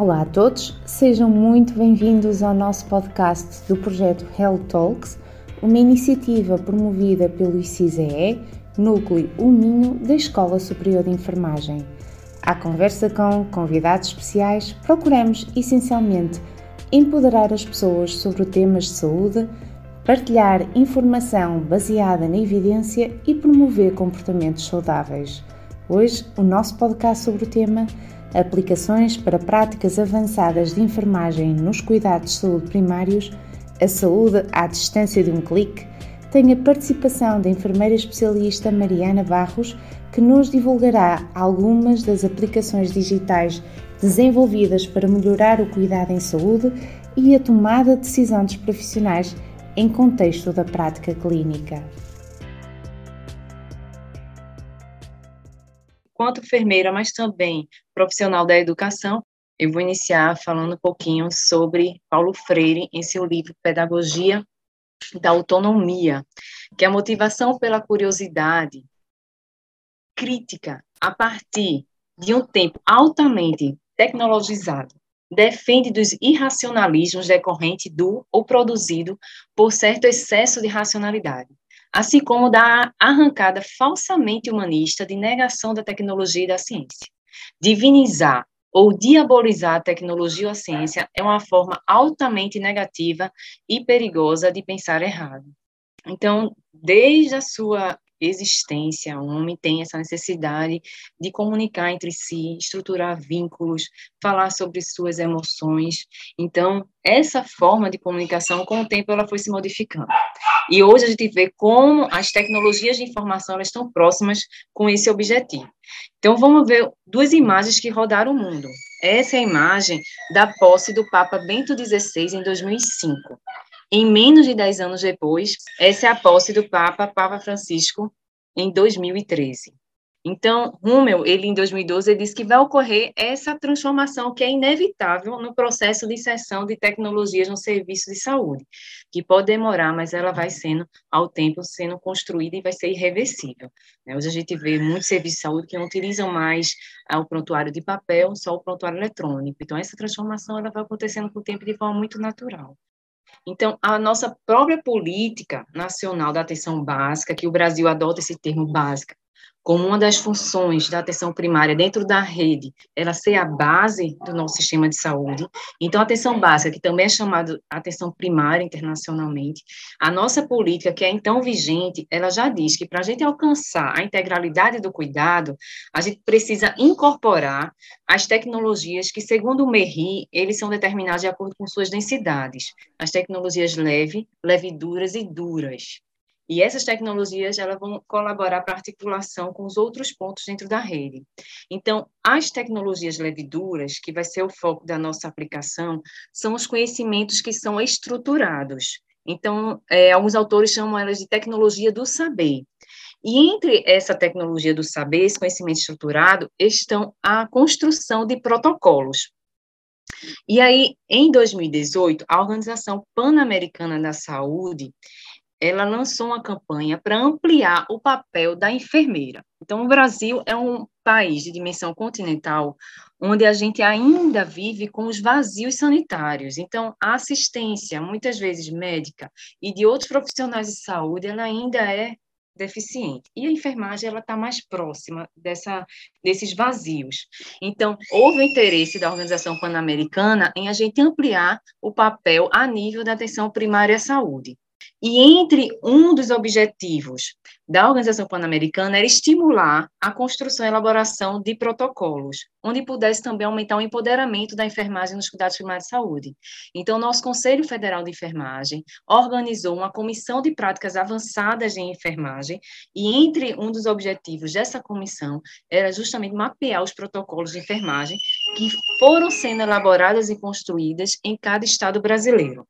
Olá a todos, sejam muito bem-vindos ao nosso podcast do projeto Health Talks, uma iniciativa promovida pelo ICISEE, Núcleo Uminho da Escola Superior de Enfermagem. À conversa com convidados especiais, procuramos essencialmente empoderar as pessoas sobre temas de saúde, partilhar informação baseada na evidência e promover comportamentos saudáveis. Hoje, o nosso podcast sobre o tema aplicações para práticas avançadas de enfermagem nos cuidados de saúde primários, a saúde à distância de um clique, tem a participação da enfermeira especialista Mariana Barros, que nos divulgará algumas das aplicações digitais desenvolvidas para melhorar o cuidado em saúde e a tomada de decisão dos profissionais em contexto da prática clínica. Enquanto enfermeira, mas também profissional da educação, eu vou iniciar falando um pouquinho sobre Paulo Freire em seu livro Pedagogia da Autonomia, que é a motivação pela curiosidade crítica a partir de um tempo altamente tecnologizado defende dos irracionalismos decorrentes do ou produzido por certo excesso de racionalidade, assim como da arrancada falsamente humanista de negação da tecnologia e da ciência. Divinizar ou diabolizar a tecnologia ou a ciência é uma forma altamente negativa e perigosa de pensar errado. Então, desde a sua existência, o homem tem essa necessidade de comunicar entre si, estruturar vínculos, falar sobre suas emoções. Então, essa forma de comunicação, com o tempo, ela foi se modificando. E hoje a gente vê como as tecnologias de informação elas estão próximas com esse objetivo. Então, vamos ver duas imagens que rodaram o mundo. Essa é a imagem da posse do Papa Bento XVI em 2005. Em menos de 10 anos depois, essa é a posse do Papa, Papa Francisco, em 2013. Então, Hummel, ele em 2012, ele disse que vai ocorrer essa transformação que é inevitável no processo de inserção de tecnologias no serviço de saúde, que pode demorar, mas ela vai sendo, ao tempo, sendo construída e vai ser irreversível. Né? Hoje a gente vê muitos serviços de saúde que não utilizam mais ah, o prontuário de papel, só o prontuário eletrônico. Então, essa transformação ela vai acontecendo com o tempo de forma muito natural. Então, a nossa própria política nacional da atenção básica, que o Brasil adota esse termo básica, como uma das funções da atenção primária dentro da rede, ela ser a base do nosso sistema de saúde. Então, a atenção básica, que também é chamada atenção primária internacionalmente, a nossa política, que é então vigente, ela já diz que para a gente alcançar a integralidade do cuidado, a gente precisa incorporar as tecnologias que, segundo o MERRI, eles são determinados de acordo com suas densidades. As tecnologias leve, leve duras e duras. E essas tecnologias elas vão colaborar para articulação com os outros pontos dentro da rede. Então, as tecnologias leveduras, que vai ser o foco da nossa aplicação, são os conhecimentos que são estruturados. Então, é, alguns autores chamam elas de tecnologia do saber. E entre essa tecnologia do saber, esse conhecimento estruturado, estão a construção de protocolos. E aí, em 2018, a Organização Pan-Americana da Saúde, ela lançou uma campanha para ampliar o papel da enfermeira. Então, o Brasil é um país de dimensão continental onde a gente ainda vive com os vazios sanitários. Então, a assistência, muitas vezes médica e de outros profissionais de saúde, ela ainda é deficiente. E a enfermagem ela está mais próxima dessa, desses vazios. Então, houve interesse da Organização Pan-Americana em a gente ampliar o papel a nível da atenção primária à saúde. E entre um dos objetivos da Organização Pan-Americana era estimular a construção e elaboração de protocolos, onde pudesse também aumentar o empoderamento da enfermagem nos cuidados primários de saúde. Então, nosso Conselho Federal de Enfermagem organizou uma comissão de práticas avançadas em enfermagem, e entre um dos objetivos dessa comissão era justamente mapear os protocolos de enfermagem que foram sendo elaborados e construídos em cada estado brasileiro.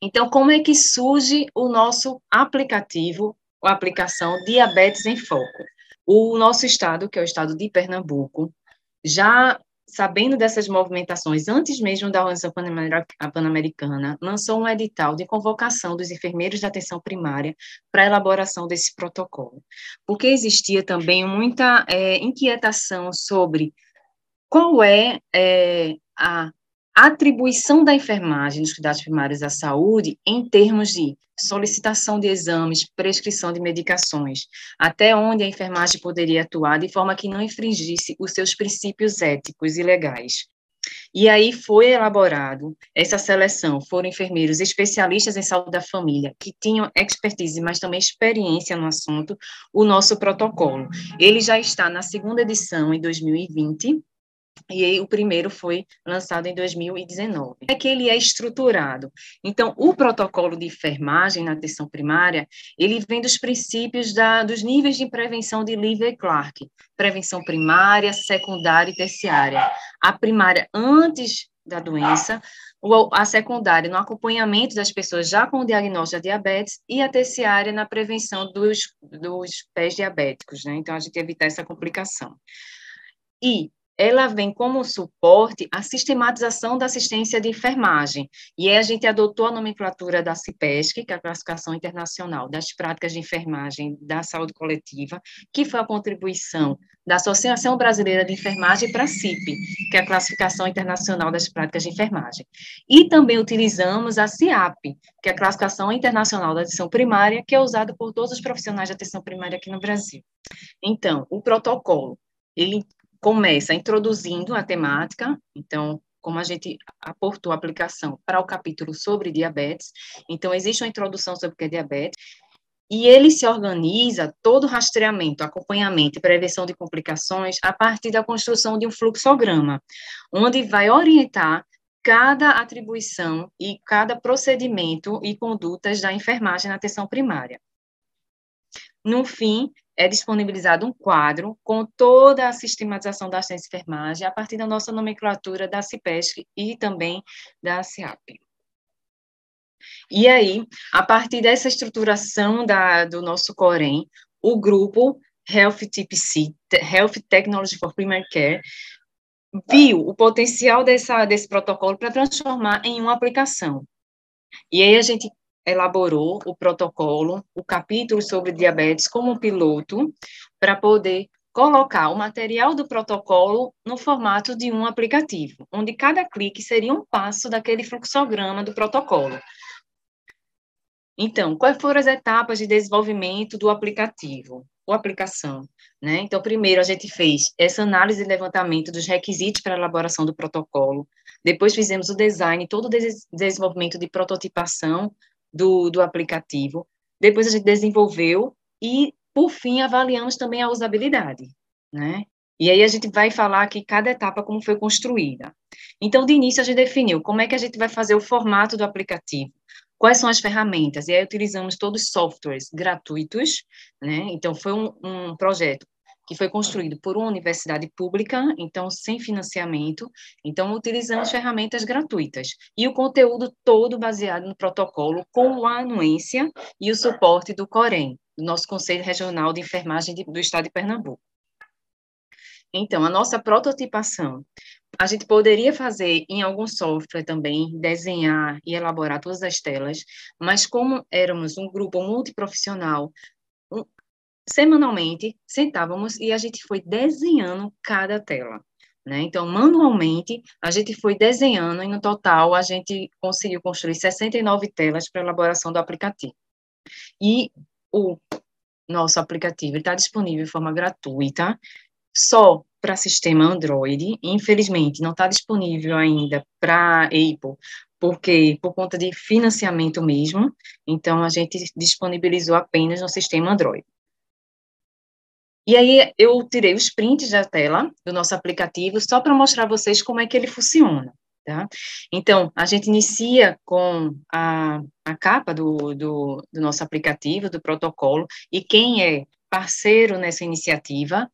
Então, como é que surge o nosso aplicativo, a aplicação Diabetes em Foco? O nosso estado, que é o estado de Pernambuco, já sabendo dessas movimentações, antes mesmo da Organização Pan-Americana, lançou um edital de convocação dos enfermeiros de atenção primária para a elaboração desse protocolo. Porque existia também muita é, inquietação sobre qual é, é a atribuição da enfermagem nos cuidados primários à saúde em termos de solicitação de exames, prescrição de medicações, até onde a enfermagem poderia atuar de forma que não infringisse os seus princípios éticos e legais. E aí foi elaborado essa seleção, foram enfermeiros especialistas em saúde da família, que tinham expertise, mas também experiência no assunto, o nosso protocolo. Ele já está na segunda edição, em 2020, e o primeiro foi lançado em 2019. É que ele é estruturado. Então, o protocolo de enfermagem na atenção primária, ele vem dos princípios da, dos níveis de prevenção de Livre Clark, prevenção primária, secundária e terciária. A primária antes da doença, a secundária no acompanhamento das pessoas já com diagnóstico de diabetes e a terciária na prevenção dos, dos pés diabéticos, né? Então, a gente evita essa complicação. E ela vem como suporte a sistematização da assistência de enfermagem. E a gente adotou a nomenclatura da CIPESC, que é a Classificação Internacional das Práticas de Enfermagem da Saúde Coletiva, que foi a contribuição da Associação Brasileira de Enfermagem para a CIP, que é a Classificação Internacional das Práticas de Enfermagem. E também utilizamos a CIAP, que é a Classificação Internacional da Atenção Primária, que é usada por todos os profissionais de atenção primária aqui no Brasil. Então, o protocolo, ele começa introduzindo a temática, então, como a gente aportou a aplicação para o capítulo sobre diabetes, então, existe uma introdução sobre o que é diabetes, e ele se organiza todo o rastreamento, acompanhamento e prevenção de complicações a partir da construção de um fluxograma, onde vai orientar cada atribuição e cada procedimento e condutas da enfermagem na atenção primária. No fim, é disponibilizado um quadro com toda a sistematização da assistência enfermagem a partir da nossa nomenclatura da CIPESC e também da CIAP. E aí, a partir dessa estruturação da, do nosso Corém, o grupo Health TPC, Health Technology for Primary Care, viu o potencial dessa, desse protocolo para transformar em uma aplicação. E aí a gente elaborou o protocolo, o capítulo sobre diabetes como piloto, para poder colocar o material do protocolo no formato de um aplicativo, onde cada clique seria um passo daquele fluxograma do protocolo. Então, quais foram as etapas de desenvolvimento do aplicativo, ou aplicação? Né? Então, primeiro a gente fez essa análise e levantamento dos requisitos para a elaboração do protocolo, depois fizemos o design, todo o desenvolvimento de prototipação do, do aplicativo. Depois a gente desenvolveu e, por fim, avaliamos também a usabilidade, né? E aí a gente vai falar aqui cada etapa como foi construída. Então, de início, a gente definiu como é que a gente vai fazer o formato do aplicativo, quais são as ferramentas, e aí utilizamos todos os softwares gratuitos, né? Então, foi um, um projeto que foi construído por uma universidade pública, então sem financiamento, então utilizamos ferramentas gratuitas e o conteúdo todo baseado no protocolo com a anuência e o suporte do COREM, do nosso Conselho Regional de Enfermagem do Estado de Pernambuco. Então, a nossa prototipação, a gente poderia fazer em algum software também, desenhar e elaborar todas as telas, mas como éramos um grupo multiprofissional, semanalmente sentávamos e a gente foi desenhando cada tela. Né? Então, manualmente, a gente foi desenhando e, no total, a gente conseguiu construir 69 telas para elaboração do aplicativo. E o nosso aplicativo está disponível de forma gratuita, só para sistema Android. Infelizmente, não está disponível ainda para Apple, porque por conta de financiamento mesmo, então a gente disponibilizou apenas no sistema Android. E aí eu tirei os prints da tela do nosso aplicativo só para mostrar a vocês como é que ele funciona. Tá? Então, a gente inicia com a, a capa do, do, do nosso aplicativo, do protocolo, e quem é parceiro nessa iniciativa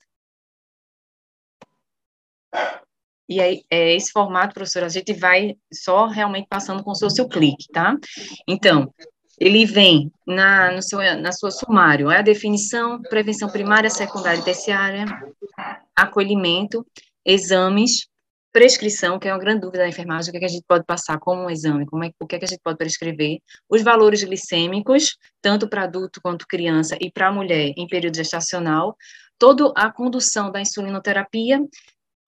e aí, é esse formato, professora, a gente vai só realmente passando com o seu clique, tá? Então, ele vem na, no seu, na sua sumário, é a definição, prevenção primária, secundária e terciária, acolhimento, exames, prescrição, que é uma grande dúvida da enfermagem, o que, é que a gente pode passar como um exame, como é, o que, é que a gente pode prescrever, os valores glicêmicos, tanto para adulto quanto criança e para mulher em período gestacional, toda a condução da insulinoterapia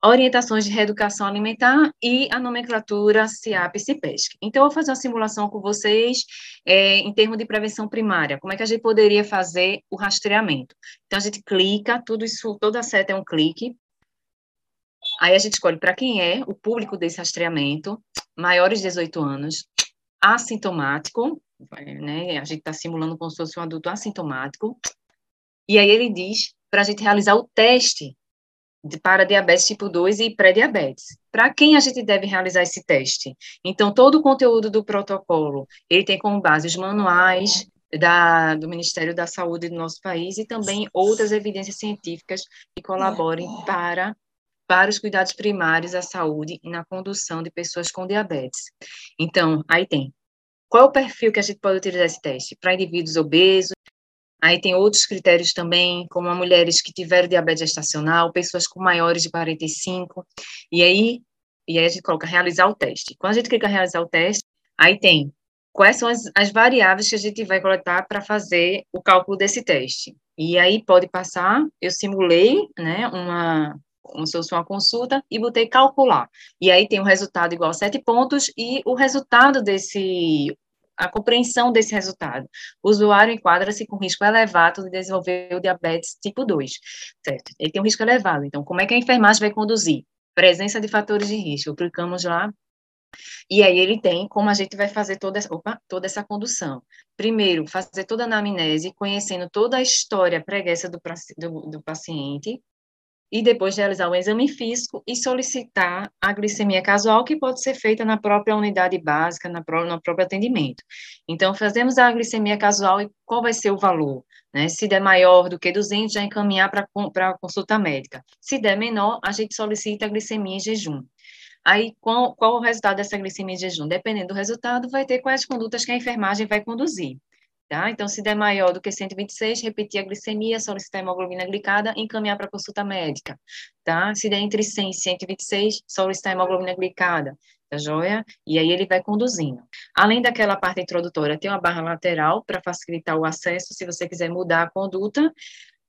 orientações de reeducação alimentar e a nomenclatura CIAP e CIPESC. Então, eu vou fazer uma simulação com vocês é, em termos de prevenção primária. Como é que a gente poderia fazer o rastreamento? Então, a gente clica, tudo isso, toda a seta é um clique. Aí a gente escolhe para quem é o público desse rastreamento, maiores de 18 anos, assintomático, né? A gente está simulando como se fosse um adulto assintomático. E aí ele diz para a gente realizar o teste para diabetes tipo 2 e pré-diabetes. Para quem a gente deve realizar esse teste? Então, todo o conteúdo do protocolo, ele tem como base os manuais da, do Ministério da Saúde do nosso país e também outras evidências científicas que colaborem para para os cuidados primários à saúde e na condução de pessoas com diabetes. Então, aí tem. Qual é o perfil que a gente pode utilizar esse teste? Para indivíduos obesos, Aí tem outros critérios também, como mulheres que tiveram diabetes gestacional, pessoas com maiores de 45, e aí, e aí a gente coloca realizar o teste. Quando a gente clica realizar o teste, aí tem quais são as, as variáveis que a gente vai coletar para fazer o cálculo desse teste. E aí pode passar, eu simulei, né, uma, como se fosse uma consulta, e botei calcular. E aí tem o resultado igual a sete pontos, e o resultado desse a compreensão desse resultado. O usuário enquadra-se com risco elevado de desenvolver o diabetes tipo 2, certo? Ele tem um risco elevado, então como é que a enfermagem vai conduzir? Presença de fatores de risco, clicamos lá, e aí ele tem como a gente vai fazer toda essa, opa, toda essa condução. Primeiro, fazer toda a anamnese, conhecendo toda a história pregressa do, do, do paciente, e depois realizar o exame físico e solicitar a glicemia casual, que pode ser feita na própria unidade básica, na pró no próprio atendimento. Então, fazemos a glicemia casual e qual vai ser o valor? Né? Se der maior do que 200, já encaminhar para consulta médica. Se der menor, a gente solicita a glicemia em jejum. Aí, qual, qual o resultado dessa glicemia em jejum? Dependendo do resultado, vai ter quais condutas que a enfermagem vai conduzir. Tá? Então, se der maior do que 126, repetir a glicemia, solicitar hemoglobina glicada encaminhar para consulta médica. Tá? Se der entre 100 e 126, solicitar hemoglobina glicada. Tá joia? E aí ele vai conduzindo. Além daquela parte introdutória, tem uma barra lateral para facilitar o acesso, se você quiser mudar a conduta.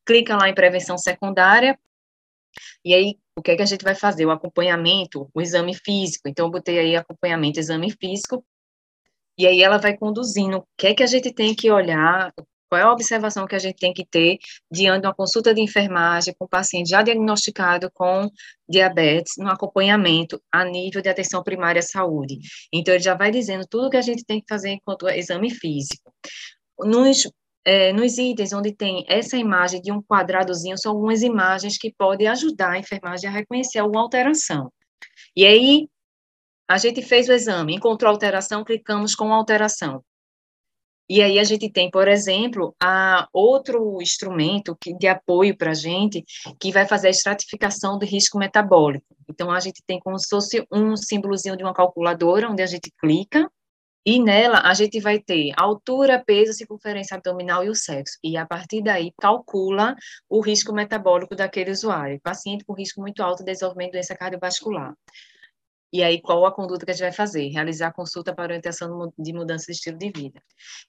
Clica lá em prevenção secundária, e aí, o que é que a gente vai fazer? O acompanhamento, o exame físico. Então, eu botei aí acompanhamento, exame físico, e aí ela vai conduzindo o que é que a gente tem que olhar, qual é a observação que a gente tem que ter diante de uma consulta de enfermagem com paciente já diagnosticado com diabetes, no acompanhamento a nível de atenção primária à saúde. Então, ele já vai dizendo tudo que a gente tem que fazer enquanto exame físico. Nos, é, nos itens onde tem essa imagem de um quadradozinho, são algumas imagens que podem ajudar a enfermagem a reconhecer alguma alteração. E aí, a gente fez o exame, encontrou alteração, clicamos com alteração. E aí a gente tem, por exemplo, a outro instrumento que, de apoio para a gente, que vai fazer a estratificação do risco metabólico. Então, a gente tem como se fosse um símbolozinho de uma calculadora, onde a gente clica, e nela a gente vai ter altura, peso, circunferência abdominal e o sexo. E a partir daí calcula o risco metabólico daquele usuário. Paciente com risco muito alto de desenvolvimento de doença cardiovascular. E aí, qual a conduta que a gente vai fazer? Realizar consulta para orientação de mudança de estilo de vida.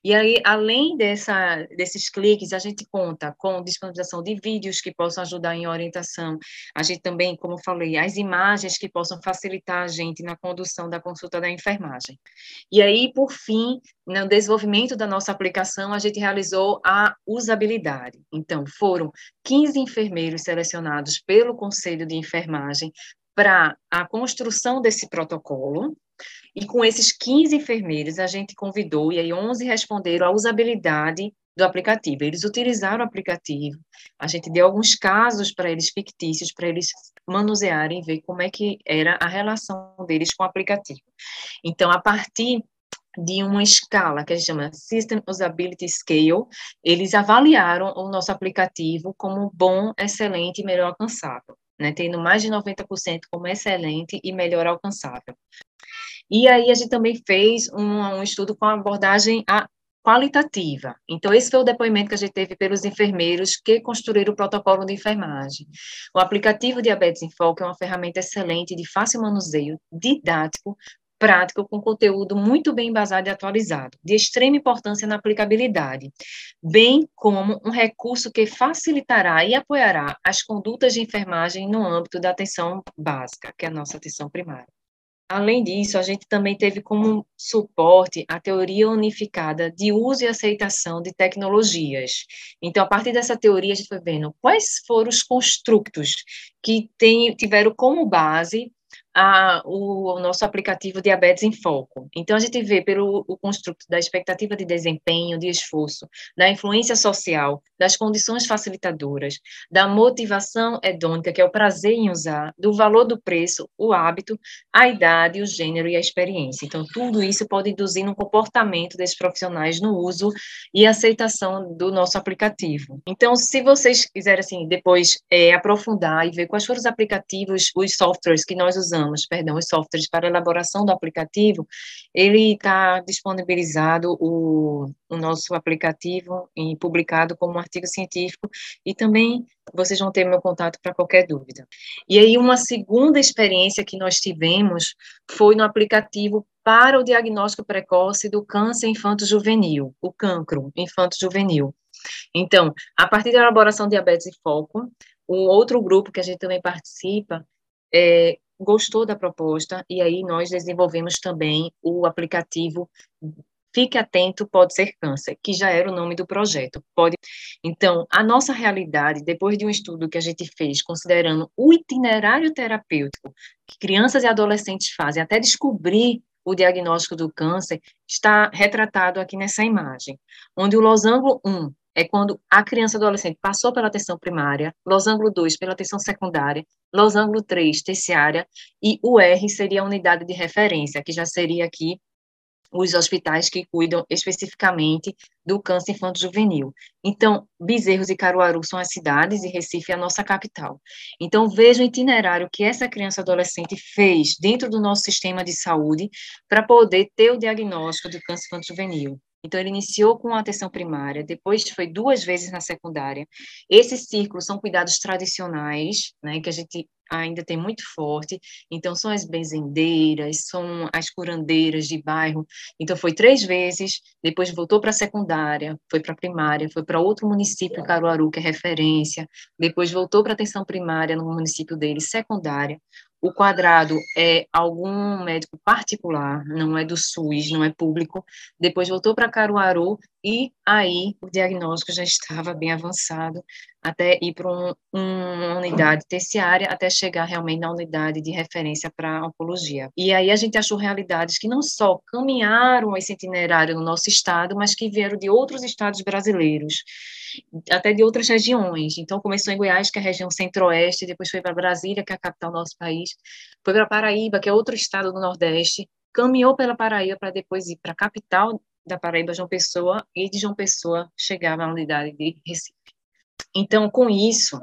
E aí, além dessa, desses cliques, a gente conta com disponibilização de vídeos que possam ajudar em orientação. A gente também, como falei, as imagens que possam facilitar a gente na condução da consulta da enfermagem. E aí, por fim, no desenvolvimento da nossa aplicação, a gente realizou a usabilidade. Então, foram 15 enfermeiros selecionados pelo Conselho de Enfermagem para a construção desse protocolo, e com esses 15 enfermeiros, a gente convidou, e aí 11 responderam à usabilidade do aplicativo. Eles utilizaram o aplicativo, a gente deu alguns casos para eles fictícios, para eles manusearem, ver como é que era a relação deles com o aplicativo. Então, a partir de uma escala que a gente chama System Usability Scale, eles avaliaram o nosso aplicativo como bom, excelente e melhor alcançável né, tendo mais de 90% como excelente e melhor alcançável. E aí a gente também fez um, um estudo com abordagem a, qualitativa. Então, esse foi o depoimento que a gente teve pelos enfermeiros que construíram o protocolo de enfermagem. O aplicativo Diabetes em Foco é uma ferramenta excelente, de fácil manuseio, didático, prático com conteúdo muito bem embasado e atualizado, de extrema importância na aplicabilidade, bem como um recurso que facilitará e apoiará as condutas de enfermagem no âmbito da atenção básica, que é a nossa atenção primária. Além disso, a gente também teve como suporte a teoria unificada de uso e aceitação de tecnologias. Então, a partir dessa teoria, a gente foi vendo quais foram os construtos que tem, tiveram como base a, o, o, nosso aplicativo Diabetes em Foco. Então, a gente vê pelo o construto da expectativa de desempenho, de esforço, da influência social, das condições facilitadoras, da motivação hedônica, que é o prazer em usar, do valor do preço, o hábito, a idade, o gênero e a experiência. Então, tudo isso pode induzir no comportamento desses profissionais no uso e aceitação do nosso aplicativo. Então, se vocês quiserem, assim, depois é, aprofundar e ver quais foram os aplicativos, os softwares que nós usamos, usamos, perdão, os softwares para elaboração do aplicativo, ele está disponibilizado o, o nosso aplicativo e publicado como um artigo científico e também vocês vão ter meu contato para qualquer dúvida. E aí uma segunda experiência que nós tivemos foi no aplicativo para o diagnóstico precoce do câncer infanto-juvenil, o cancro infanto-juvenil. Então, a partir da elaboração diabetes em foco, um outro grupo que a gente também participa é, gostou da proposta e aí nós desenvolvemos também o aplicativo Fique atento, pode ser câncer, que já era o nome do projeto. Pode. Então, a nossa realidade, depois de um estudo que a gente fez, considerando o itinerário terapêutico que crianças e adolescentes fazem até descobrir o diagnóstico do câncer, está retratado aqui nessa imagem, onde o losango 1 é quando a criança adolescente passou pela atenção primária, losango 2 pela atenção secundária, losango 3 terciária, e o R seria a unidade de referência, que já seria aqui os hospitais que cuidam especificamente do câncer infanto-juvenil. Então, Bezerros e Caruaru são as cidades e Recife é a nossa capital. Então, veja o itinerário que essa criança adolescente fez dentro do nosso sistema de saúde para poder ter o diagnóstico do câncer infanto-juvenil. Então, ele iniciou com a atenção primária, depois foi duas vezes na secundária. Esses círculos são cuidados tradicionais, né, que a gente ainda tem muito forte. Então, são as benzendeiras, são as curandeiras de bairro. Então, foi três vezes, depois voltou para a secundária, foi para a primária, foi para outro município, Caruaru, que é referência, depois voltou para a atenção primária no município dele, secundária, o quadrado é algum médico particular, não é do SUS, não é público. Depois voltou para Caruaru e aí o diagnóstico já estava bem avançado, até ir para um, uma unidade terciária, até chegar realmente na unidade de referência para oncologia. E aí a gente achou realidades que não só caminharam esse itinerário no nosso estado, mas que vieram de outros estados brasileiros até de outras regiões. Então, começou em Goiás, que é a região centro-oeste, depois foi para Brasília, que é a capital do nosso país, foi para Paraíba, que é outro estado do Nordeste, caminhou pela Paraíba para depois ir para a capital da Paraíba, João Pessoa, e de João Pessoa chegar na unidade de Recife. Então, com isso,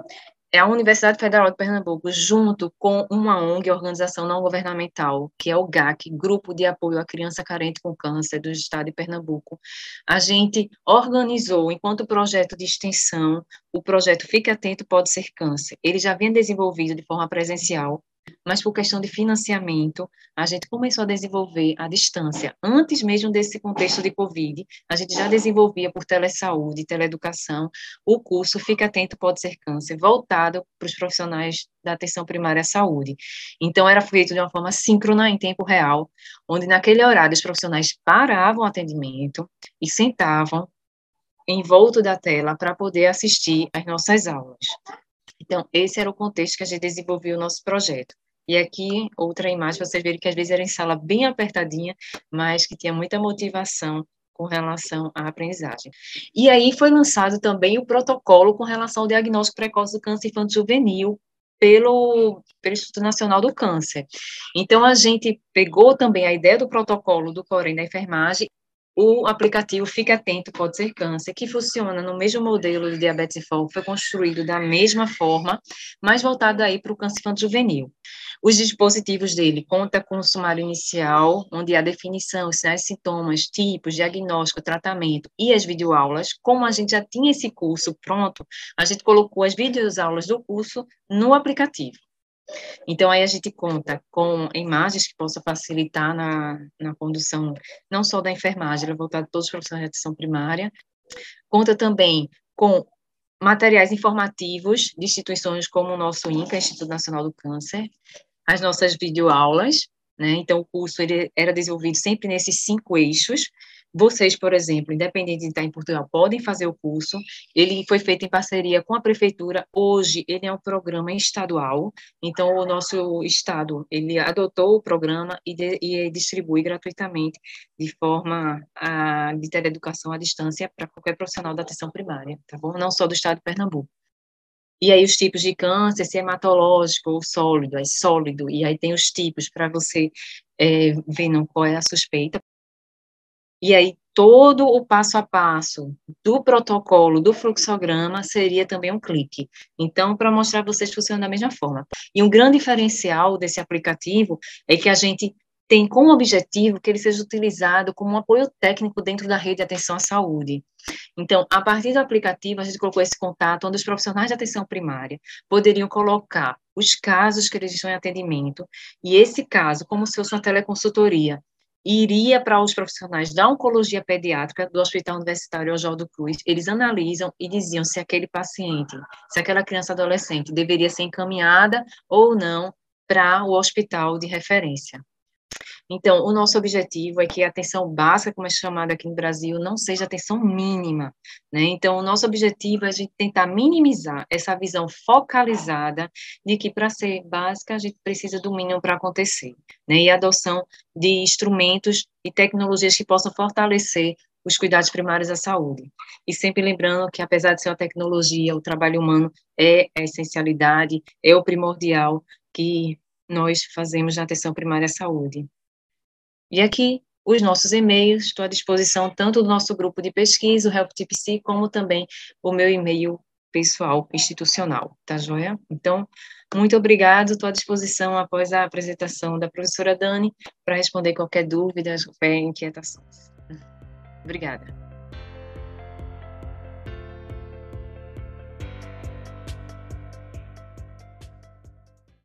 a Universidade Federal de Pernambuco, junto com uma ONG, organização não governamental, que é o GAC, Grupo de Apoio à Criança Carente com Câncer do Estado de Pernambuco, a gente organizou, enquanto projeto de extensão, o projeto Fique Atento Pode Ser Câncer. Ele já vinha desenvolvido de forma presencial, mas por questão de financiamento, a gente começou a desenvolver à distância. Antes mesmo desse contexto de Covid, a gente já desenvolvia por telesaúde, teleeducação, o curso Fica Atento Pode Ser Câncer, voltado para os profissionais da atenção primária à saúde. Então, era feito de uma forma síncrona, em tempo real, onde naquele horário os profissionais paravam o atendimento e sentavam em volta da tela para poder assistir às nossas aulas. Então, esse era o contexto que a gente desenvolveu o nosso projeto. E aqui, outra imagem, vocês verem que às vezes era em sala bem apertadinha, mas que tinha muita motivação com relação à aprendizagem. E aí foi lançado também o protocolo com relação ao diagnóstico precoce do câncer infantil juvenil pelo, pelo Instituto Nacional do Câncer. Então, a gente pegou também a ideia do protocolo do Corém da enfermagem o aplicativo Fique Atento Pode Ser Câncer, que funciona no mesmo modelo de diabetes foco, foi construído da mesma forma, mas voltado aí para o câncer infantil juvenil. Os dispositivos dele conta com o sumário inicial, onde há definição, sinais, sintomas, tipos, diagnóstico, tratamento e as videoaulas. Como a gente já tinha esse curso pronto, a gente colocou as videoaulas do curso no aplicativo. Então, aí a gente conta com imagens que possam facilitar na, na condução, não só da enfermagem, ela é voltada a todos os profissionais de atenção primária. Conta também com materiais informativos de instituições como o nosso INCA, Instituto Nacional do Câncer, as nossas videoaulas, né? Então, o curso ele era desenvolvido sempre nesses cinco eixos, vocês, por exemplo, independente de estar em Portugal, podem fazer o curso. Ele foi feito em parceria com a prefeitura. Hoje, ele é um programa estadual. Então, o nosso estado ele adotou o programa e, de, e distribui gratuitamente de forma a, de teleeducação à distância para qualquer profissional da atenção primária, tá bom? Não só do estado de Pernambuco. E aí os tipos de câncer, se é hematológico ou sólido, é sólido, e aí tem os tipos para você é, ver não, qual é a suspeita. E aí, todo o passo a passo do protocolo, do fluxograma, seria também um clique. Então, para mostrar para vocês, funciona da mesma forma. E um grande diferencial desse aplicativo é que a gente tem como objetivo que ele seja utilizado como um apoio técnico dentro da rede de atenção à saúde. Então, a partir do aplicativo, a gente colocou esse contato onde os profissionais de atenção primária poderiam colocar os casos que eles estão em atendimento, e esse caso, como se fosse uma teleconsultoria, iria para os profissionais da oncologia pediátrica do Hospital Universitário Oswaldo Cruz. Eles analisam e diziam se aquele paciente, se aquela criança adolescente deveria ser encaminhada ou não para o hospital de referência. Então, o nosso objetivo é que a atenção básica, como é chamada aqui no Brasil, não seja atenção mínima, né? Então, o nosso objetivo é a gente tentar minimizar essa visão focalizada de que para ser básica a gente precisa do mínimo para acontecer, né? E a adoção de instrumentos e tecnologias que possam fortalecer os cuidados primários à saúde. E sempre lembrando que, apesar de ser uma tecnologia, o trabalho humano é a essencialidade, é o primordial que nós fazemos na atenção primária à saúde. E aqui, os nossos e-mails, estou à disposição tanto do nosso grupo de pesquisa, o HelpTPC, como também o meu e-mail pessoal, institucional, tá joia? Então, muito obrigado, estou à disposição após a apresentação da professora Dani para responder qualquer dúvida, qualquer inquietações. Obrigada.